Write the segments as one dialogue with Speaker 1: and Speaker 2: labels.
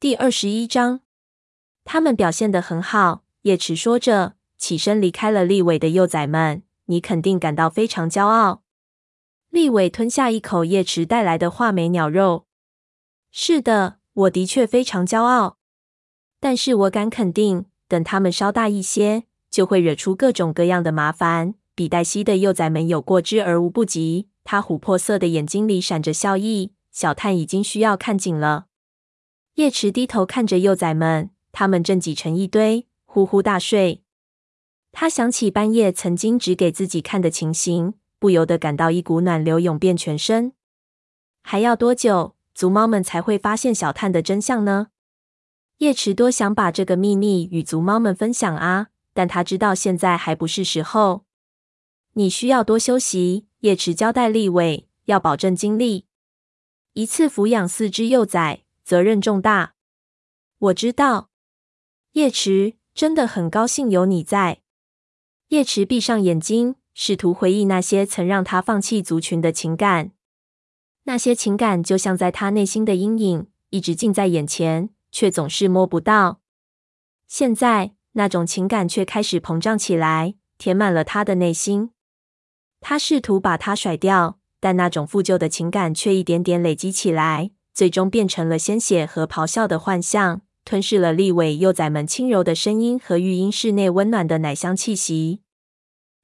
Speaker 1: 第二十一章，他们表现得很好。叶池说着，起身离开了立伟的幼崽们。你肯定感到非常骄傲。立伟吞下一口叶池带来的画眉鸟肉。是的，我的确非常骄傲。但是我敢肯定，等他们稍大一些，就会惹出各种各样的麻烦。比黛西的幼崽们有过之而无不及。他琥珀色的眼睛里闪着笑意。小探已经需要看紧了。叶池低头看着幼崽们，他们正挤成一堆，呼呼大睡。他想起半夜曾经指给自己看的情形，不由得感到一股暖流涌遍全身。还要多久，族猫们才会发现小探的真相呢？叶池多想把这个秘密与族猫们分享啊，但他知道现在还不是时候。你需要多休息，叶池交代立伟，要保证精力。一次抚养四只幼崽，责任重大。我知道，叶池真的很高兴有你在。叶池闭上眼睛，试图回忆那些曾让他放弃族群的情感。那些情感就像在他内心的阴影，一直近在眼前，却总是摸不到。现在，那种情感却开始膨胀起来，填满了他的内心。他试图把它甩掉。但那种负旧的情感却一点点累积起来，最终变成了鲜血和咆哮的幻象，吞噬了立伟幼崽们轻柔的声音和育婴室内温暖的奶香气息。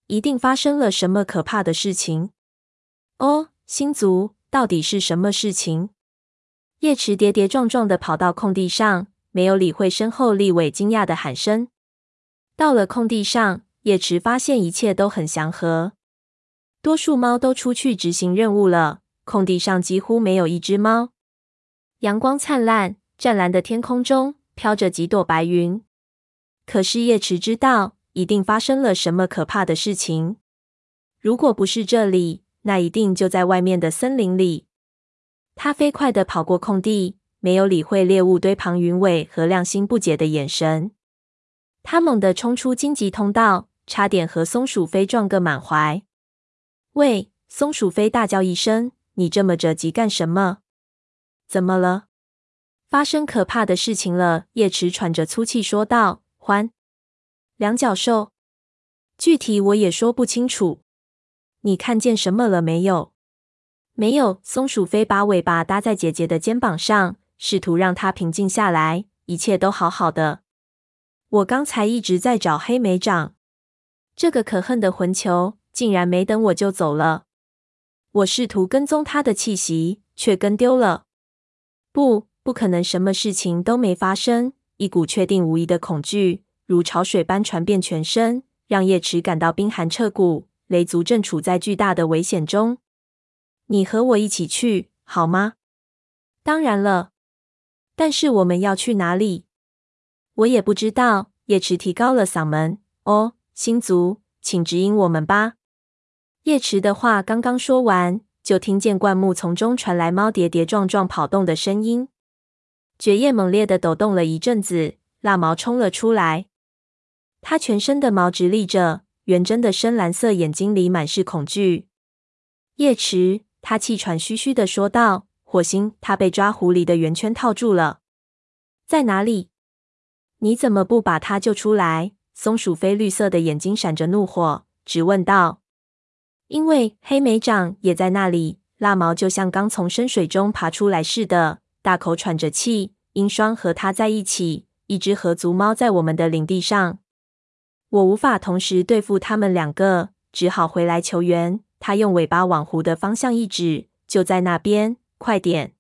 Speaker 1: 一定发生了什么可怕的事情！哦，星族，到底是什么事情？叶池跌跌撞撞地跑到空地上，没有理会身后立伟惊讶的喊声。到了空地上，叶池发现一切都很祥和。多数猫都出去执行任务了，空地上几乎没有一只猫。阳光灿烂，湛蓝的天空中飘着几朵白云。可是叶池知道，一定发生了什么可怕的事情。如果不是这里，那一定就在外面的森林里。他飞快地跑过空地，没有理会猎物堆旁云尾和亮星不解的眼神。他猛地冲出荆棘通道，差点和松鼠飞撞个满怀。喂！松鼠飞大叫一声：“你这么着急干什么？怎么了？发生可怕的事情了！”叶池喘着粗气说道：“欢，两脚兽，具体我也说不清楚。你看见什么了没有？”“没有。”松鼠飞把尾巴搭在姐姐的肩膀上，试图让她平静下来。一切都好好的。我刚才一直在找黑莓掌，这个可恨的混球。竟然没等我就走了！我试图跟踪他的气息，却跟丢了。不，不可能，什么事情都没发生。一股确定无疑的恐惧如潮水般传遍全身，让叶池感到冰寒彻骨。雷族正处在巨大的危险中。你和我一起去好吗？当然了。但是我们要去哪里？我也不知道。叶池提高了嗓门。哦，星族，请指引我们吧。叶池的话刚刚说完，就听见灌木丛中传来猫跌跌撞撞跑动的声音。蕨叶猛烈地抖动了一阵子，蜡毛冲了出来。它全身的毛直立着，圆睁的深蓝色眼睛里满是恐惧。叶池，他气喘吁吁地说道：“火星，他被抓狐狸的圆圈套住了，在哪里？你怎么不把他救出来？”松鼠飞绿色的眼睛闪着怒火，直问道。因为黑莓掌也在那里，蜡毛就像刚从深水中爬出来似的，大口喘着气。鹰双和他在一起，一只合族猫在我们的领地上，我无法同时对付他们两个，只好回来求援。他用尾巴往湖的方向一指，就在那边，快点！